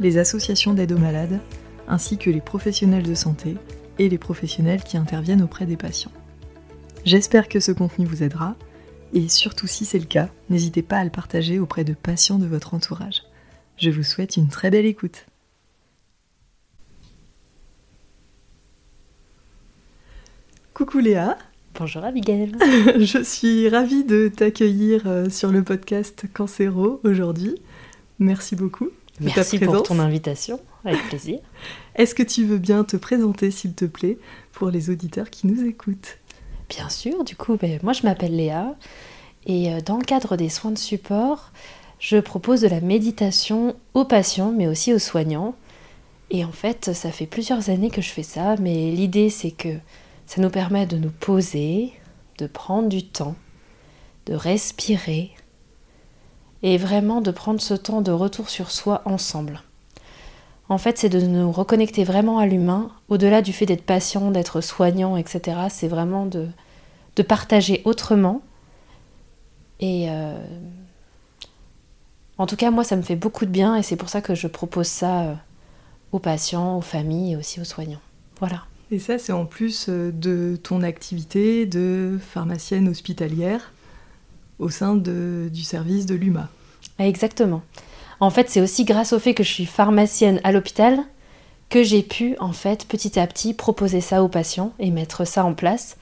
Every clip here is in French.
les associations d'aide aux malades, ainsi que les professionnels de santé et les professionnels qui interviennent auprès des patients. J'espère que ce contenu vous aidera, et surtout si c'est le cas, n'hésitez pas à le partager auprès de patients de votre entourage. Je vous souhaite une très belle écoute. Coucou Léa. Bonjour Abigail. Je suis ravie de t'accueillir euh, sur le podcast Cancéro aujourd'hui. Merci beaucoup. De Merci pour ton invitation, avec plaisir. Est-ce que tu veux bien te présenter, s'il te plaît, pour les auditeurs qui nous écoutent? Bien sûr, du coup, ben, moi je m'appelle Léa et euh, dans le cadre des soins de support, je propose de la méditation aux patients mais aussi aux soignants. Et en fait, ça fait plusieurs années que je fais ça, mais l'idée c'est que ça nous permet de nous poser, de prendre du temps, de respirer et vraiment de prendre ce temps de retour sur soi ensemble. En fait, c'est de nous reconnecter vraiment à l'humain, au-delà du fait d'être patient, d'être soignant, etc. C'est vraiment de, de partager autrement. Et euh, en tout cas, moi, ça me fait beaucoup de bien et c'est pour ça que je propose ça euh, aux patients, aux familles et aussi aux soignants. Voilà. Et ça, c'est en plus euh, de ton activité de pharmacienne hospitalière au sein du service de l'UMA. Exactement. En fait, c'est aussi grâce au fait que je suis pharmacienne à l'hôpital que j'ai pu, en fait, petit à petit, proposer ça aux patients et mettre ça en place.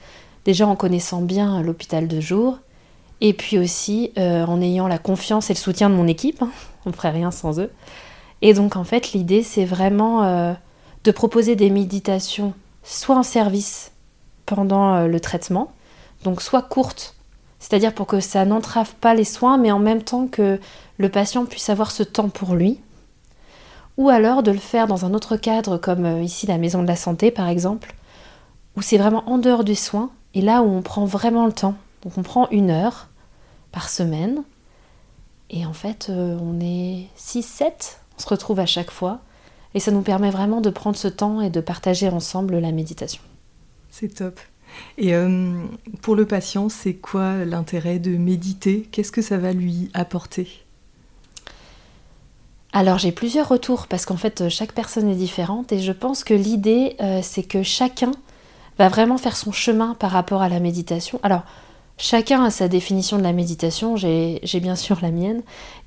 Déjà en connaissant bien l'hôpital de jour, et puis aussi euh, en ayant la confiance et le soutien de mon équipe. Hein. On ne ferait rien sans eux. Et donc, en fait, l'idée, c'est vraiment euh, de proposer des méditations soit en service pendant euh, le traitement, donc soit courte, c'est-à-dire pour que ça n'entrave pas les soins, mais en même temps que le patient puisse avoir ce temps pour lui, ou alors de le faire dans un autre cadre comme euh, ici la maison de la santé par exemple, où c'est vraiment en dehors du soin, et là où on prend vraiment le temps. Donc on prend une heure par semaine, et en fait euh, on est 6-7, on se retrouve à chaque fois, et ça nous permet vraiment de prendre ce temps et de partager ensemble la méditation. C'est top. Et euh, pour le patient, c'est quoi l'intérêt de méditer? Qu'est-ce que ça va lui apporter? Alors j'ai plusieurs retours parce qu'en fait chaque personne est différente et je pense que l'idée euh, c'est que chacun va vraiment faire son chemin par rapport à la méditation. Alors chacun a sa définition de la méditation, j'ai bien sûr la mienne.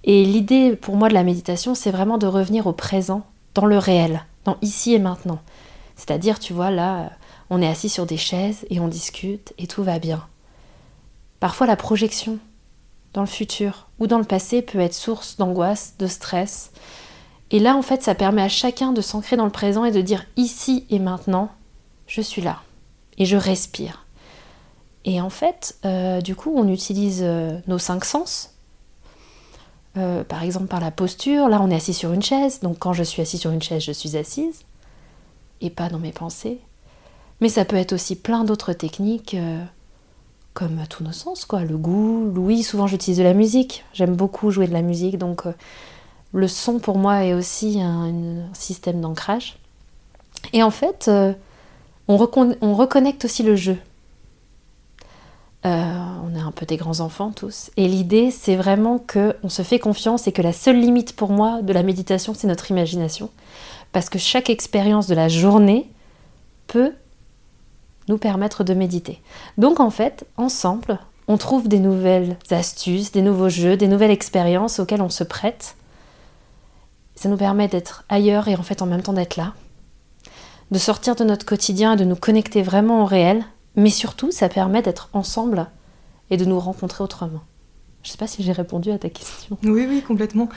Et l'idée pour moi de la méditation c'est vraiment de revenir au présent dans le réel, dans ici et maintenant. C'est-à-dire, tu vois, là, on est assis sur des chaises et on discute et tout va bien. Parfois, la projection dans le futur ou dans le passé peut être source d'angoisse, de stress. Et là, en fait, ça permet à chacun de s'ancrer dans le présent et de dire ici et maintenant, je suis là et je respire. Et en fait, euh, du coup, on utilise euh, nos cinq sens euh, par exemple par la posture. Là, on est assis sur une chaise, donc quand je suis assis sur une chaise, je suis assise et pas dans mes pensées. Mais ça peut être aussi plein d'autres techniques, euh, comme tous nos sens, quoi. Le goût, l'ouïe. Souvent, j'utilise de la musique. J'aime beaucoup jouer de la musique, donc euh, le son pour moi est aussi un, système d'ancrage. Et en fait, on reconnecte aussi le jeu. Euh, on est un peu des grands enfants tous. Et l'idée, c'est vraiment qu'on se fait confiance et que la seule limite pour moi de la méditation, c'est notre imagination. Parce que chaque expérience de la journée peut nous permettre de méditer. Donc en fait, ensemble, on trouve des nouvelles astuces, des nouveaux jeux, des nouvelles expériences auxquelles on se prête. Ça nous permet d'être ailleurs et en fait en même temps d'être là. De sortir de notre quotidien et de nous connecter vraiment au réel mais surtout, ça permet d'être ensemble et de nous rencontrer autrement. Je ne sais pas si j'ai répondu à ta question. Oui, oui, complètement.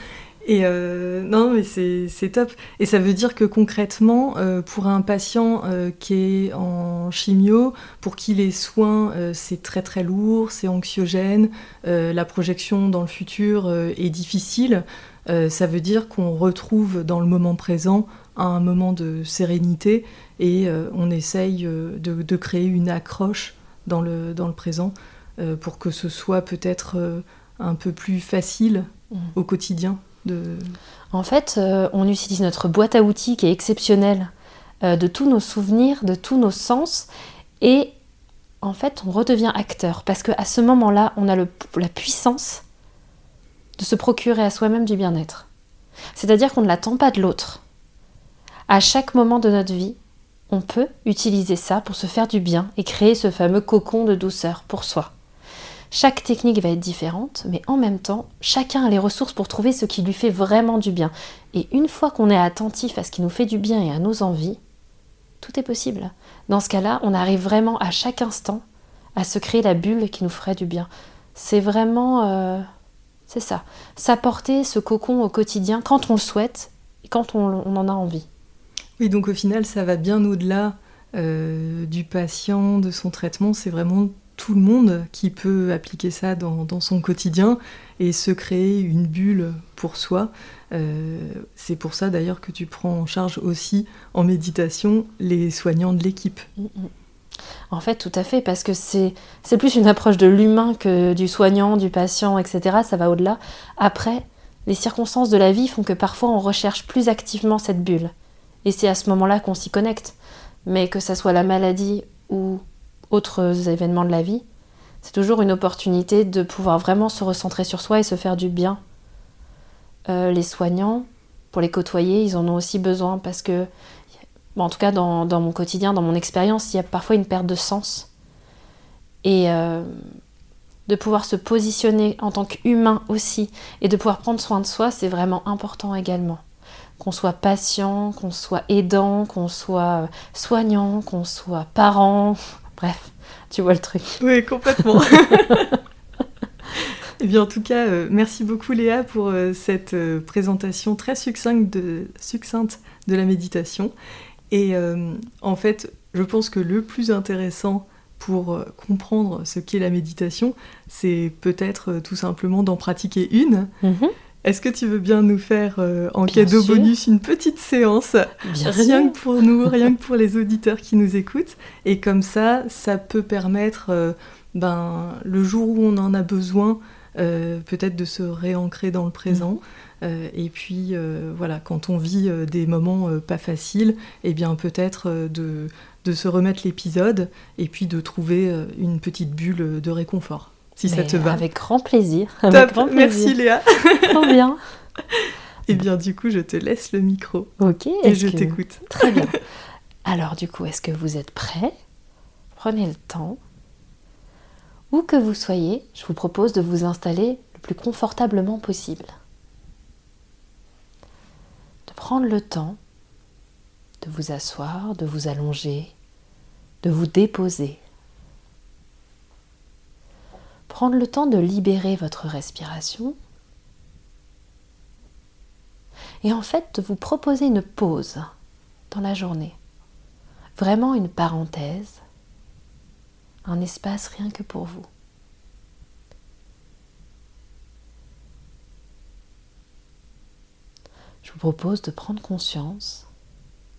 Et euh, non, mais c'est top. Et ça veut dire que concrètement, euh, pour un patient euh, qui est en chimio, pour qui les soins, c'est très très lourd, c'est anxiogène, la projection dans le futur est difficile, ça veut dire qu'on retrouve dans le moment présent un moment de sérénité et on essaye de, créer une accroche dans le, dans le présent pour que ce soit peut-être un peu plus facile mmh. au quotidien. En fait, on utilise notre boîte à outils qui est exceptionnelle de tous nos souvenirs, de tous nos sens et en fait, on redevient acteur parce qu'à ce moment-là, on a la puissance de se procurer à soi-même du bien-être. C'est-à-dire qu'on ne l'attend pas de l'autre. À chaque moment de notre vie, on peut utiliser ça pour se faire du bien et créer ce fameux cocon de douceur pour soi. Chaque technique va être différente, mais en même temps, chacun a les ressources pour trouver ce qui lui fait vraiment du bien. Et une fois qu'on est attentif à ce qui nous fait du bien et à nos envies, tout est possible. Dans ce cas-là, on arrive vraiment à chaque instant à se créer la bulle qui nous ferait du bien. C'est vraiment... Euh, c'est ça. S'apporter ce cocon au quotidien quand on le souhaite et quand on, en a envie. Oui, donc au final, ça va bien au-delà euh, du patient, de son traitement. C'est vraiment tout le monde qui peut appliquer ça dans, son quotidien et se créer une bulle pour soi. Euh, c'est pour ça d'ailleurs que tu prends en charge aussi en méditation les soignants de l'équipe. Mm, mm. En fait, tout à fait, parce que c'est plus une approche de l'humain que du soignant, du patient, etc. Ça va au-delà. Après, les circonstances de la vie font que parfois on recherche plus activement cette bulle. Et c'est à ce moment-là qu'on s'y connecte. Mais que ça soit la maladie ou autres événements de la vie, c'est toujours une opportunité de pouvoir vraiment se recentrer sur soi et se faire du bien. Euh, les soignants, pour les côtoyer, ils en ont aussi besoin parce que en tout cas dans, mon quotidien, dans mon expérience, il y a parfois une perte de sens. Et euh, de pouvoir se positionner en tant qu'humain aussi et de pouvoir prendre soin de soi, c'est vraiment important également. Qu'on soit patient, qu'on soit aidant, qu'on soit soignant, qu'on soit parent, bref, tu vois le truc. Oui, complètement. Eh bien, en tout cas, euh, merci beaucoup Léa pour cette présentation très succincte de, succincte de la méditation. Et euh, en fait, je pense que le plus intéressant pour euh, comprendre ce qu'est la méditation, c'est peut-être euh, tout simplement d'en pratiquer une. Mhm. Est-ce que tu veux bien nous faire en cadeau bonus une petite séance Rien que pour nous, rien que pour les auditeurs qui nous écoutent. Et comme ça, ça peut permettre, ben, le jour où on en a besoin, peut-être de se réancrer dans le présent. Euh, et puis euh, voilà, quand on vit euh, des moments pas faciles, et eh bien peut-être de, de, se remettre l'épisode et puis de trouver une petite bulle de réconfort, si ça te va. Avec grand plaisir. Avec grand plaisir. Merci Léa. Trop bien. Et eh bien du coup, je te laisse le micro. Ok. Et je t'écoute. Très bien. Alors du coup, est-ce que vous êtes prêts? Prenez le temps. Où que vous soyez, je vous propose de vous installer le plus confortablement possible prendre le temps de vous asseoir, de vous allonger, de vous déposer. Prendre le temps de libérer votre respiration et en fait de vous proposer une pause dans la journée. Vraiment une parenthèse, un espace rien que pour vous. je vous propose de prendre conscience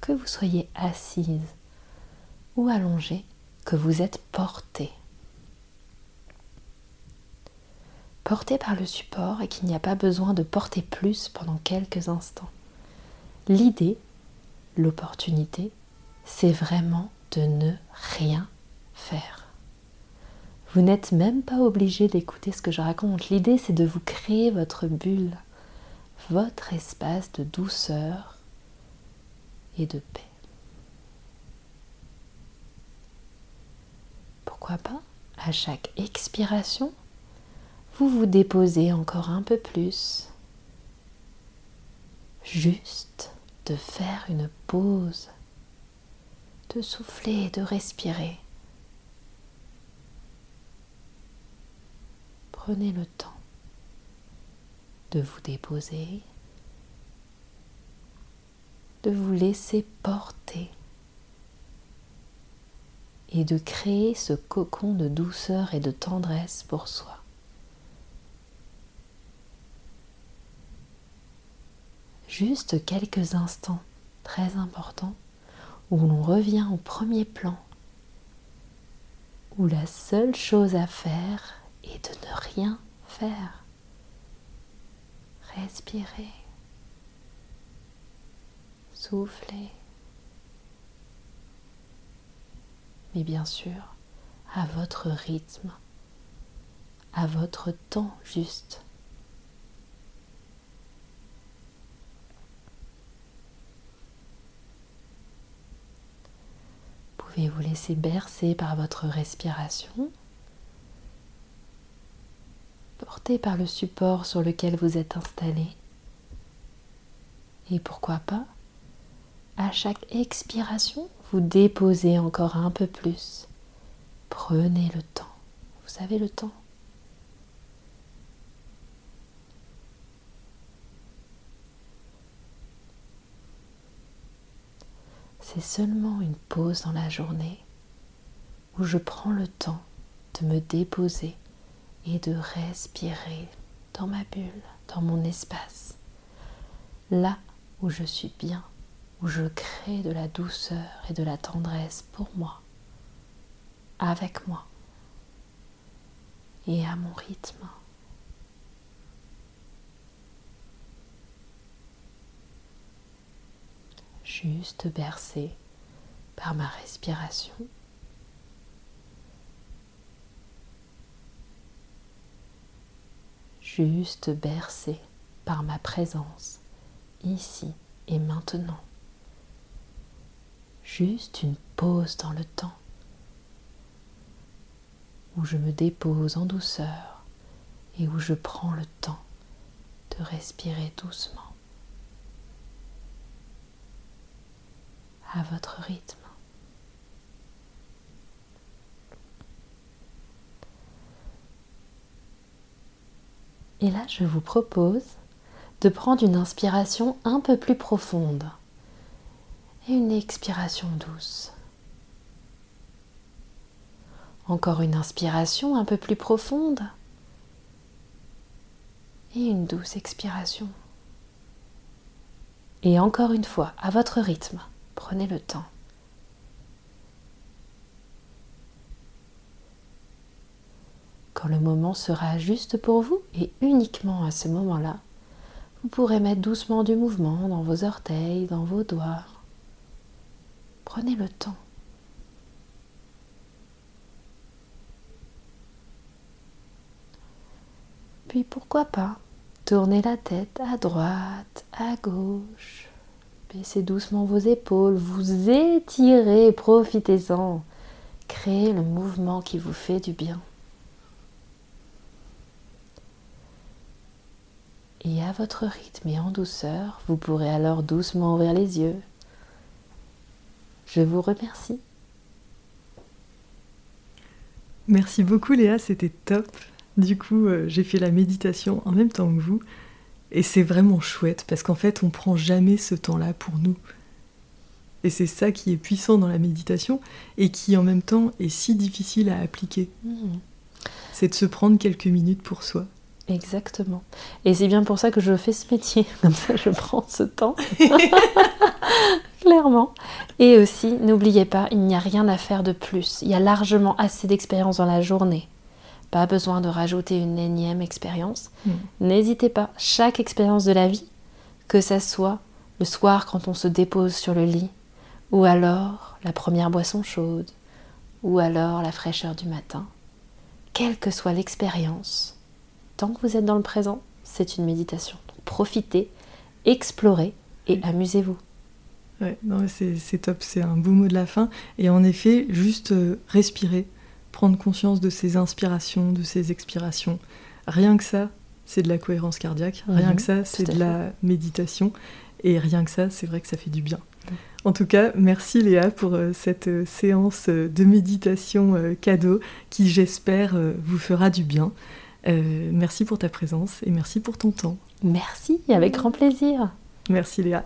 que vous soyez assise ou allongée, que vous êtes porté. Porté par le support et qu'il n'y a pas besoin de porter plus pendant quelques instants. L'idée, l'opportunité, c'est vraiment de ne rien faire. Vous n'êtes même pas obligé d'écouter ce que je raconte. L'idée, c'est de vous créer votre bulle votre espace de douceur et de paix. Pourquoi pas, à chaque expiration, vous vous déposez encore un peu plus, juste de faire une pause, de souffler, de respirer. Prenez le temps de vous déposer, de vous laisser porter et de créer ce cocon de douceur et de tendresse pour soi. Juste quelques instants très importants où l'on revient au premier plan, où la seule chose à faire est de ne rien faire. Respirez, soufflez. Mais bien sûr, à votre rythme, à votre temps juste. Vous laisser bercer par votre respiration, porté par le support sur lequel vous êtes installé. Et pourquoi pas, à chaque expiration, vous déposez encore un peu plus. Prenez le temps. Vous avez le temps. C'est seulement une pause dans la journée où je prends le temps de me déposer et de respirer dans ma bulle, dans mon espace, là où je suis bien, où je crée de la douceur et de la tendresse pour moi, avec moi et à mon rythme. Juste bercé par ma respiration. Juste bercé par ma présence ici et maintenant. Juste une pause dans le temps où je me dépose en douceur et où je prends le temps de respirer doucement. À votre rythme. Et là, je vous propose de prendre une inspiration un peu plus profonde et une expiration douce. Encore une inspiration un peu plus profonde et une douce expiration. Et encore une fois, à votre rythme. Prenez le temps. Quand le moment sera juste pour vous et uniquement à ce moment-là, vous pourrez mettre doucement du mouvement dans vos orteils, dans vos doigts. Prenez le temps. Puis pourquoi pas tourner la tête à droite, à gauche, Baissez doucement vos épaules, vous étirez, profitez-en. Créez le mouvement qui vous fait du bien. Et à votre rythme et en douceur, vous pourrez alors doucement ouvrir les yeux. Je vous remercie. Merci beaucoup Léa, c'était top. Du coup, euh, j'ai fait la méditation en même temps que vous. Et c'est vraiment chouette parce qu'en fait, on prend jamais ce temps-là pour nous. Et c'est ça qui est puissant dans la méditation et qui en même temps est si difficile à appliquer. Mmh. C'est de se prendre quelques minutes pour soi. Exactement. Et c'est bien pour ça que je fais ce métier. Comme ça, je prends ce temps. Clairement. Et aussi, n'oubliez pas, il n'y a rien à faire de plus. Il y a largement assez d'expérience dans la journée. Pas besoin de rajouter une énième expérience. Hmm. N'hésitez pas, chaque expérience de la vie, que ça soit le soir quand on se dépose sur le lit, ou alors la première boisson chaude, ou alors la fraîcheur du matin, quelle que soit l'expérience, tant que vous êtes dans le présent, c'est une méditation. profitez, explorez et amusez-vous. Ouais, c'est top, c'est un beau mot de la fin. Et en effet, juste euh, respirer prendre conscience de ses inspirations, de ses expirations. Rien que ça, c'est de la cohérence cardiaque. Rien mhm, que ça, c'est de la méditation. Et rien que ça, c'est vrai que ça fait du bien. En tout cas, merci Léa pour euh, cette euh, séance euh, de méditation cadeau qui, j'espère, vous fera du bien. merci pour ta présence et merci pour ton temps. Merci, avec grand plaisir. Merci Léa.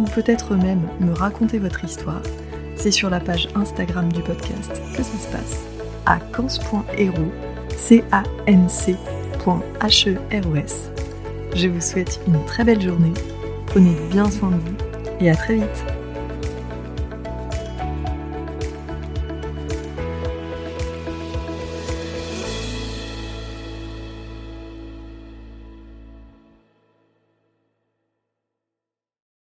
ou peut-être même me raconter votre histoire, c'est sur la page Instagram du podcast que ça se passe, à cans.hero, c a n c e Je vous souhaite une très belle journée, prenez bien soin de vous et à très vite